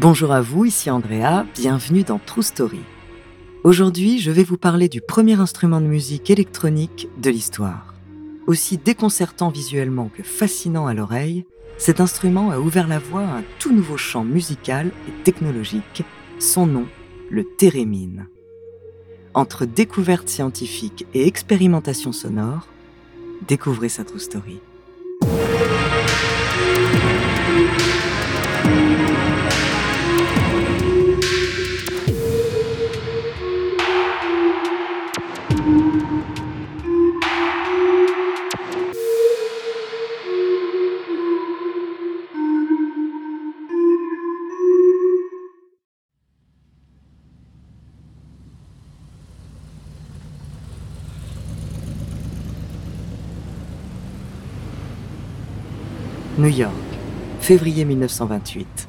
Bonjour à vous, ici Andrea, bienvenue dans True Story. Aujourd'hui, je vais vous parler du premier instrument de musique électronique de l'histoire. Aussi déconcertant visuellement que fascinant à l'oreille, cet instrument a ouvert la voie à un tout nouveau champ musical et technologique, son nom, le thérémine. Entre découverte scientifique et expérimentation sonore, découvrez sa true story. New York, février 1928.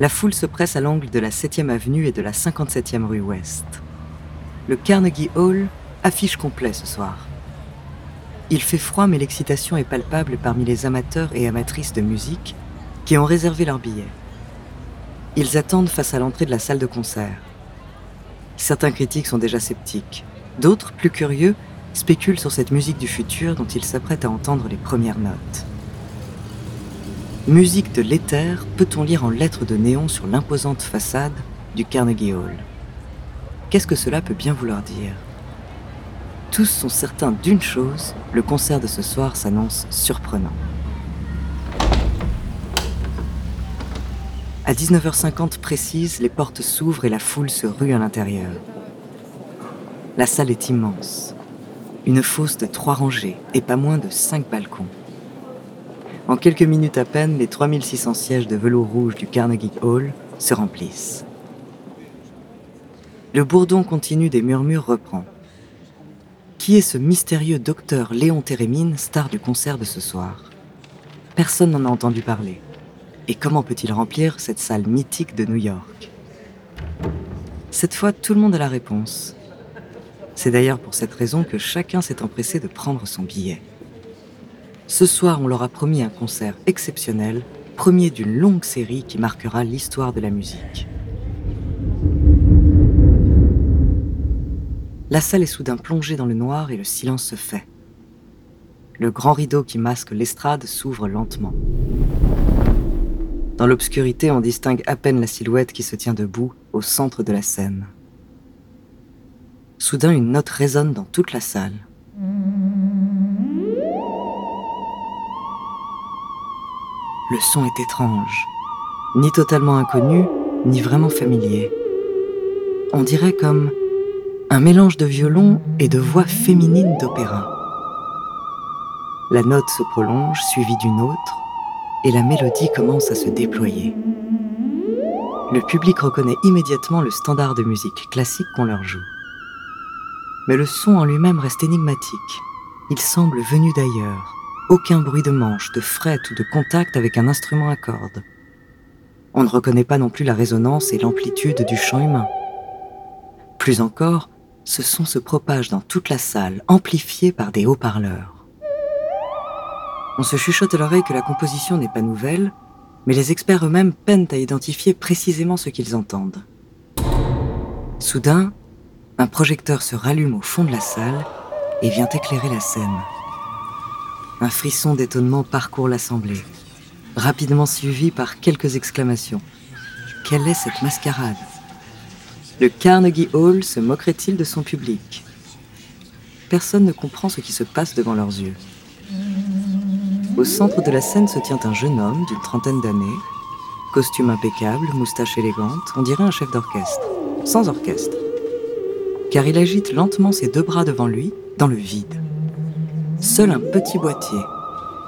La foule se presse à l'angle de la 7e avenue et de la 57e rue Ouest. Le Carnegie Hall affiche complet ce soir. Il fait froid mais l'excitation est palpable parmi les amateurs et amatrices de musique qui ont réservé leurs billets. Ils attendent face à l'entrée de la salle de concert. Certains critiques sont déjà sceptiques. D'autres, plus curieux, spéculent sur cette musique du futur dont ils s'apprêtent à entendre les premières notes. Musique de l'éther peut-on lire en lettres de néon sur l'imposante façade du Carnegie Hall? Qu'est-ce que cela peut bien vouloir dire? Tous sont certains d'une chose, le concert de ce soir s'annonce surprenant. À 19h50 précise, les portes s'ouvrent et la foule se rue à l'intérieur. La salle est immense. Une fosse de trois rangées et pas moins de cinq balcons. En quelques minutes à peine, les 3600 sièges de velours rouge du Carnegie Hall se remplissent. Le bourdon continu des murmures reprend. Qui est ce mystérieux docteur Léon Thérémine, star du concert de ce soir? Personne n'en a entendu parler. Et comment peut-il remplir cette salle mythique de New York? Cette fois, tout le monde a la réponse. C'est d'ailleurs pour cette raison que chacun s'est empressé de prendre son billet. Ce soir, on leur a promis un concert exceptionnel, premier d'une longue série qui marquera l'histoire de la musique. La salle est soudain plongée dans le noir et le silence se fait. Le grand rideau qui masque l'estrade s'ouvre lentement. Dans l'obscurité, on distingue à peine la silhouette qui se tient debout au centre de la scène. Soudain, une note résonne dans toute la salle. Le son est étrange, ni totalement inconnu, ni vraiment familier. On dirait comme un mélange de violon et de voix féminine d'opéra. La note se prolonge, suivie d'une autre, et la mélodie commence à se déployer. Le public reconnaît immédiatement le standard de musique classique qu'on leur joue. Mais le son en lui-même reste énigmatique. Il semble venu d'ailleurs, aucun bruit de manche, de fret ou de contact avec un instrument à cordes. On ne reconnaît pas non plus la résonance et l'amplitude du chant humain. Plus encore, ce son se propage dans toute la salle, amplifié par des haut-parleurs. On se chuchote à l'oreille que la composition n'est pas nouvelle, mais les experts eux-mêmes peinent à identifier précisément ce qu'ils entendent. Soudain, un projecteur se rallume au fond de la salle et vient éclairer la scène. Un frisson d'étonnement parcourt l'assemblée, rapidement suivi par quelques exclamations. Quelle est cette mascarade? Le Carnegie Hall se moquerait-il de son public? Personne ne comprend ce qui se passe devant leurs yeux. Au centre de la scène se tient un jeune homme d'une trentaine d'années, costume impeccable, moustache élégante, on dirait un chef d'orchestre, sans orchestre, car il agite lentement ses deux bras devant lui, dans le vide. Seul un petit boîtier,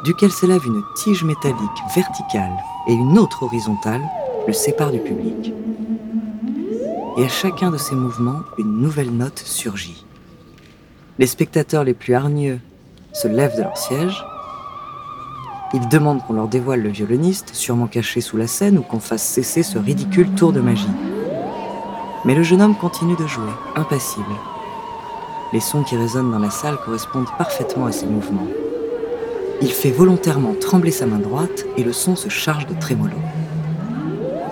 duquel s'élève une tige métallique verticale et une autre horizontale, le sépare du public. Et à chacun de ces mouvements, une nouvelle note surgit. Les spectateurs les plus hargneux se lèvent de leur siège. Ils demandent qu'on leur dévoile le violoniste, sûrement caché sous la scène, ou qu'on fasse cesser ce ridicule tour de magie. Mais le jeune homme continue de jouer, impassible, les sons qui résonnent dans la salle correspondent parfaitement à ses mouvements. Il fait volontairement trembler sa main droite et le son se charge de trémolo.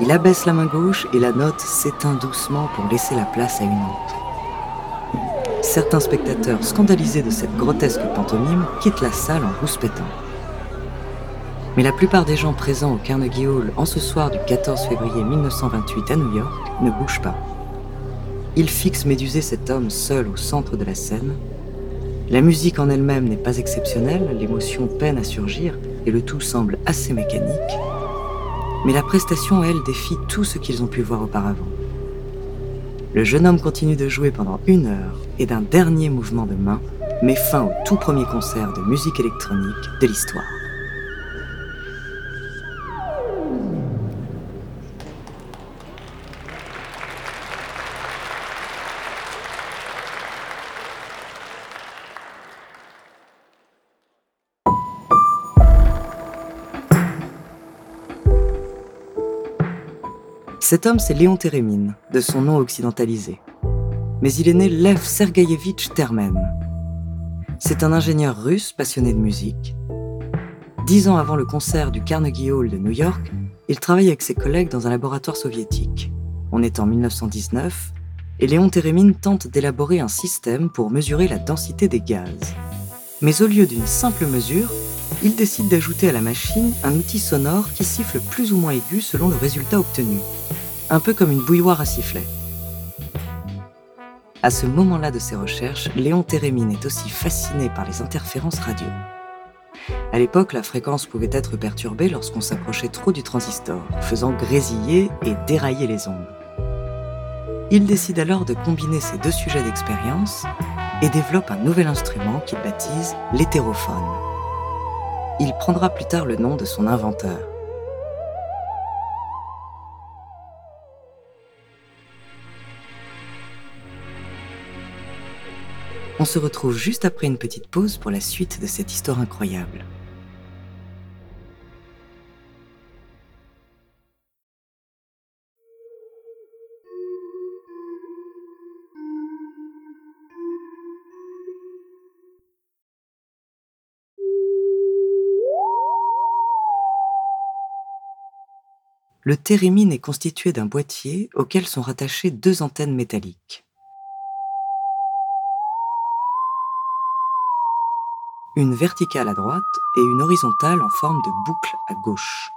Il abaisse la main gauche et la note s'éteint doucement pour laisser la place à une autre. Certains spectateurs, scandalisés de cette grotesque pantomime, quittent la salle en rouspétant. Mais la plupart des gens présents au Carnegie Hall en ce soir du 14 février 1928 à New York ne bougent pas. Ils fixent médusé cet homme seul au centre de la scène. La musique en elle-même n'est pas exceptionnelle, l'émotion peine à surgir et le tout semble assez mécanique. Mais la prestation, elle, défie tout ce qu'ils ont pu voir auparavant. Le jeune homme continue de jouer pendant une heure et d'un dernier mouvement de main met fin au tout premier concert de musique électronique de l'histoire. Cet homme, c'est Léon Térémine, de son nom occidentalisé. Mais il est né Lev Sergeyevitch Termen. C'est un ingénieur russe passionné de musique. Dix ans avant le concert du Carnegie Hall de New York, il travaille avec ses collègues dans un laboratoire soviétique. On est en 1919 et Léon Térémine tente d'élaborer un système pour mesurer la densité des gaz. Mais au lieu d'une simple mesure, il décide d'ajouter à la machine un outil sonore qui siffle plus ou moins aigu selon le résultat obtenu un peu comme une bouilloire à sifflet. À ce moment-là de ses recherches, Léon Térémine est aussi fasciné par les interférences radio. À l'époque, la fréquence pouvait être perturbée lorsqu'on s'approchait trop du transistor, faisant grésiller et dérailler les ondes. Il décide alors de combiner ces deux sujets d'expérience et développe un nouvel instrument qu'il baptise l'hétérophone. Il prendra plus tard le nom de son inventeur. On se retrouve juste après une petite pause pour la suite de cette histoire incroyable. Le thérémine est constitué d'un boîtier auquel sont rattachées deux antennes métalliques. Une verticale à droite et une horizontale en forme de boucle à gauche.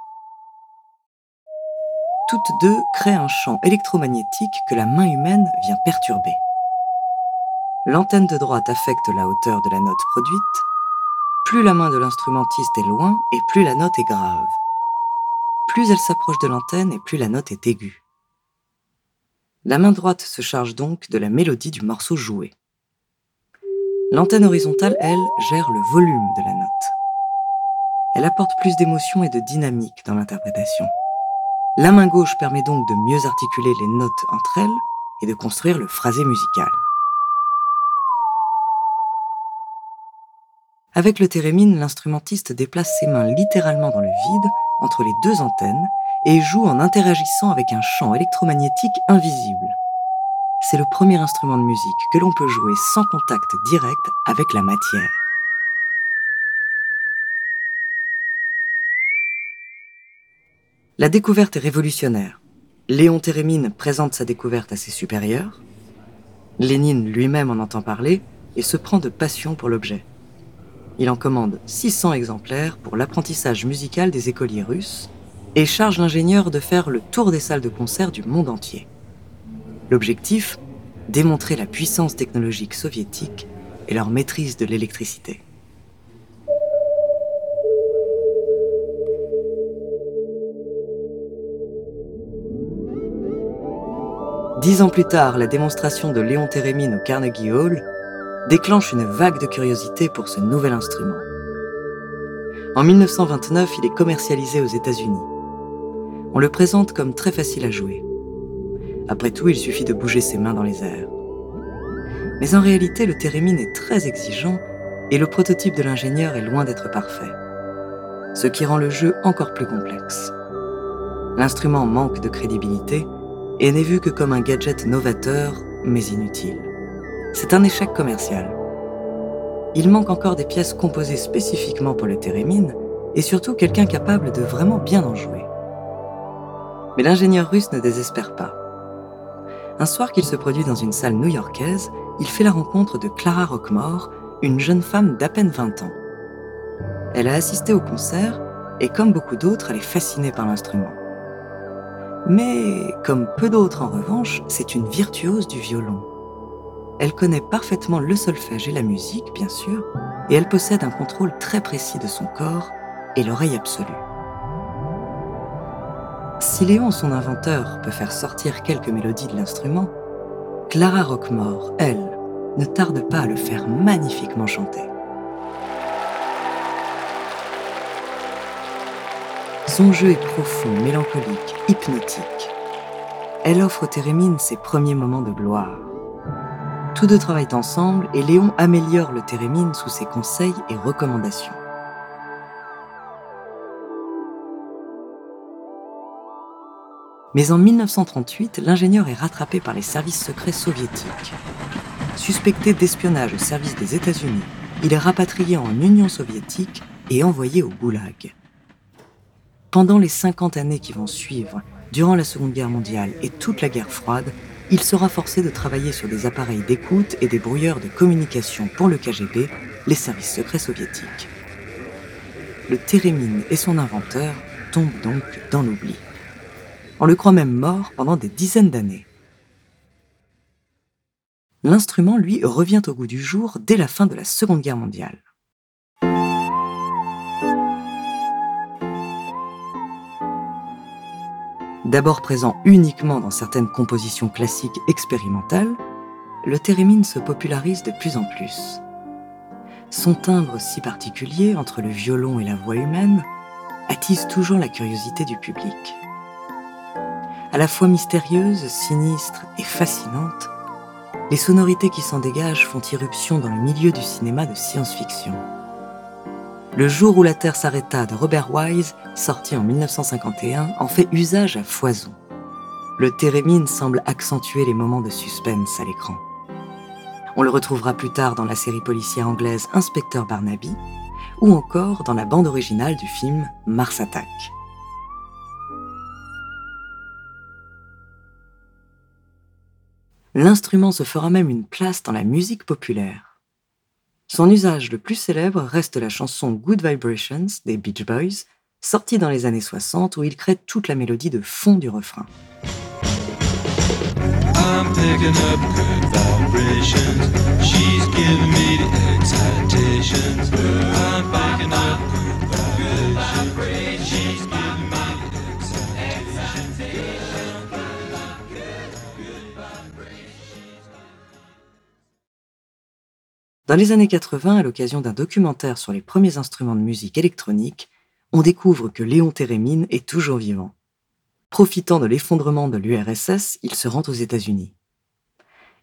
Toutes deux créent un champ électromagnétique que la main humaine vient perturber. L'antenne de droite affecte la hauteur de la note produite. Plus la main de l'instrumentiste est loin et plus la note est grave. Plus elle s'approche de l'antenne et plus la note est aiguë. La main droite se charge donc de la mélodie du morceau joué. L'antenne horizontale, elle, gère le volume de la note. Elle apporte plus d'émotion et de dynamique dans l'interprétation. La main gauche permet donc de mieux articuler les notes entre elles et de construire le phrasé musical. Avec le thérémine, l'instrumentiste déplace ses mains littéralement dans le vide entre les deux antennes et joue en interagissant avec un champ électromagnétique invisible c'est le premier instrument de musique que l'on peut jouer sans contact direct avec la matière. La découverte est révolutionnaire. Léon Térémine présente sa découverte à ses supérieurs. Lénine lui-même en entend parler et se prend de passion pour l'objet. Il en commande 600 exemplaires pour l'apprentissage musical des écoliers russes et charge l'ingénieur de faire le tour des salles de concert du monde entier. L'objectif Démontrer la puissance technologique soviétique et leur maîtrise de l'électricité. Dix ans plus tard, la démonstration de Léon Térémine au Carnegie Hall déclenche une vague de curiosité pour ce nouvel instrument. En 1929, il est commercialisé aux États-Unis. On le présente comme très facile à jouer. Après tout, il suffit de bouger ses mains dans les airs. Mais en réalité, le thérémine est très exigeant et le prototype de l'ingénieur est loin d'être parfait. Ce qui rend le jeu encore plus complexe. L'instrument manque de crédibilité et n'est vu que comme un gadget novateur mais inutile. C'est un échec commercial. Il manque encore des pièces composées spécifiquement pour le thérémine et surtout quelqu'un capable de vraiment bien en jouer. Mais l'ingénieur russe ne désespère pas. Un soir qu'il se produit dans une salle new-yorkaise, il fait la rencontre de Clara Rockmore, une jeune femme d'à peine 20 ans. Elle a assisté au concert et comme beaucoup d'autres, elle est fascinée par l'instrument. Mais, comme peu d'autres en revanche, c'est une virtuose du violon. Elle connaît parfaitement le solfège et la musique, bien sûr, et elle possède un contrôle très précis de son corps et l'oreille absolue. Si Léon, son inventeur, peut faire sortir quelques mélodies de l'instrument, Clara Rockmore, elle, ne tarde pas à le faire magnifiquement chanter. Son jeu est profond, mélancolique, hypnotique. Elle offre au Térémine ses premiers moments de gloire. Tous deux travaillent ensemble et Léon améliore le Térémine sous ses conseils et recommandations. Mais en 1938, l'ingénieur est rattrapé par les services secrets soviétiques. Suspecté d'espionnage au service des États-Unis, il est rapatrié en Union soviétique et envoyé au Goulag. Pendant les 50 années qui vont suivre, durant la Seconde Guerre mondiale et toute la guerre froide, il sera forcé de travailler sur des appareils d'écoute et des brouilleurs de communication pour le KGB, les services secrets soviétiques. Le Térémine et son inventeur tombent donc dans l'oubli. On le croit même mort pendant des dizaines d'années. L'instrument, lui, revient au goût du jour dès la fin de la Seconde Guerre mondiale. D'abord présent uniquement dans certaines compositions classiques expérimentales, le thérémine se popularise de plus en plus. Son timbre si particulier entre le violon et la voix humaine attise toujours la curiosité du public. À la fois mystérieuse, sinistre et fascinante, les sonorités qui s'en dégagent font irruption dans le milieu du cinéma de science-fiction. Le jour où la Terre s'arrêta de Robert Wise, sorti en 1951, en fait usage à foison. Le térémine semble accentuer les moments de suspense à l'écran. On le retrouvera plus tard dans la série policière anglaise Inspecteur Barnaby, ou encore dans la bande originale du film Mars Attack. L'instrument se fera même une place dans la musique populaire. Son usage le plus célèbre reste la chanson Good Vibrations des Beach Boys, sortie dans les années 60 où il crée toute la mélodie de fond du refrain. Dans les années 80, à l'occasion d'un documentaire sur les premiers instruments de musique électronique, on découvre que Léon Térémine est toujours vivant. Profitant de l'effondrement de l'URSS, il se rend aux États-Unis.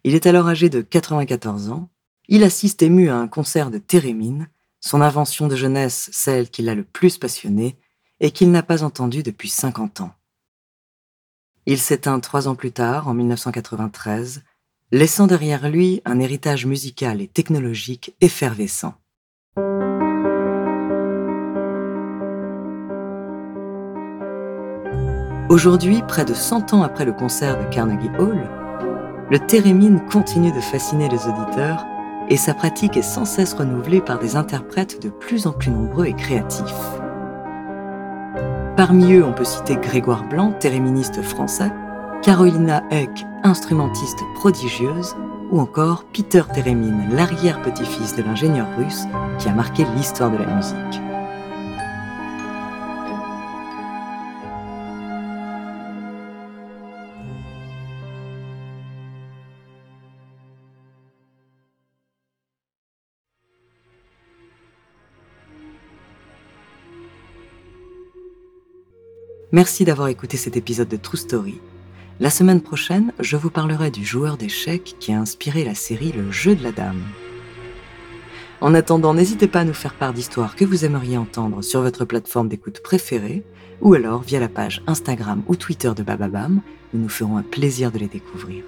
Il est alors âgé de 94 ans. Il assiste ému à un concert de Térémine, son invention de jeunesse, celle qui l'a le plus passionné et qu'il n'a pas entendue depuis 50 ans. Il s'éteint trois ans plus tard, en 1993, laissant derrière lui un héritage musical et technologique effervescent. Aujourd'hui, près de 100 ans après le concert de Carnegie Hall, le thérémine continue de fasciner les auditeurs et sa pratique est sans cesse renouvelée par des interprètes de plus en plus nombreux et créatifs. Parmi eux, on peut citer Grégoire Blanc, théréministe français, Carolina Eck, instrumentiste prodigieuse, ou encore Peter Térémine, l'arrière-petit-fils de l'ingénieur russe qui a marqué l'histoire de la musique. Merci d'avoir écouté cet épisode de True Story. La semaine prochaine, je vous parlerai du joueur d'échecs qui a inspiré la série Le jeu de la dame. En attendant, n'hésitez pas à nous faire part d'histoires que vous aimeriez entendre sur votre plateforme d'écoute préférée ou alors via la page Instagram ou Twitter de Bababam, nous nous ferons un plaisir de les découvrir.